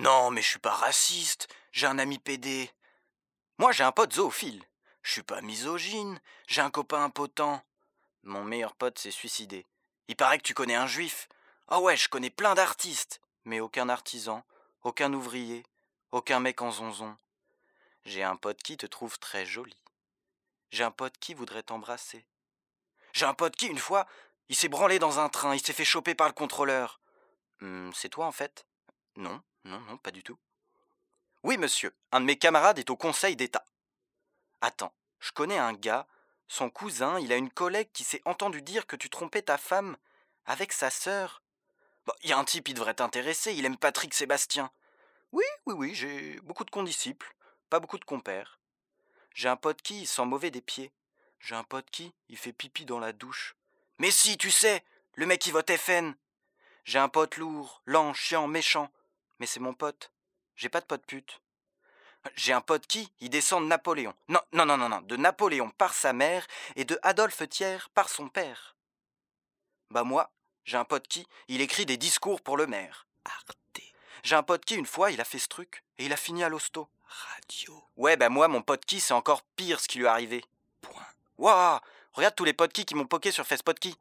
Non, mais je suis pas raciste. J'ai un ami PD. Moi, j'ai un pote zoophile. Je suis pas misogyne. J'ai un copain impotent. Mon meilleur pote s'est suicidé. Il paraît que tu connais un juif. Ah ouais, je connais plein d'artistes. Mais aucun artisan, aucun ouvrier, aucun mec en zonzon. J'ai un pote qui te trouve très jolie. J'ai un pote qui voudrait t'embrasser. J'ai un pote qui, une fois, il s'est branlé dans un train, il s'est fait choper par le contrôleur. Hum, c'est toi en fait? Non, non, non, pas du tout. Oui, monsieur, un de mes camarades est au Conseil d'État. Attends, je connais un gars, son cousin, il a une collègue qui s'est entendu dire que tu trompais ta femme avec sa sœur. Il y a un type, il devrait t'intéresser, il aime Patrick Sébastien. Oui, oui, oui, j'ai beaucoup de condisciples, pas beaucoup de compères. J'ai un pote qui, sent mauvais des pieds. J'ai un pote qui, il fait pipi dans la douche. Mais si, tu sais, le mec qui vote FN. J'ai un pote lourd, lent, chiant, méchant. Mais c'est mon pote. J'ai pas de pote pute. J'ai un pote qui, il descend de Napoléon. Non, non, non, non, non, de Napoléon par sa mère et de Adolphe Thiers par son père. Bah moi, j'ai un pote qui, il écrit des discours pour le maire. Arte. J'ai un pote qui, une fois, il a fait ce truc et il a fini à l'hosto. Radio. Ouais, bah moi, mon pote qui, c'est encore pire ce qui lui est arrivé. Point. Waouh Regarde tous les potes qui m'ont poké sur FacePodki.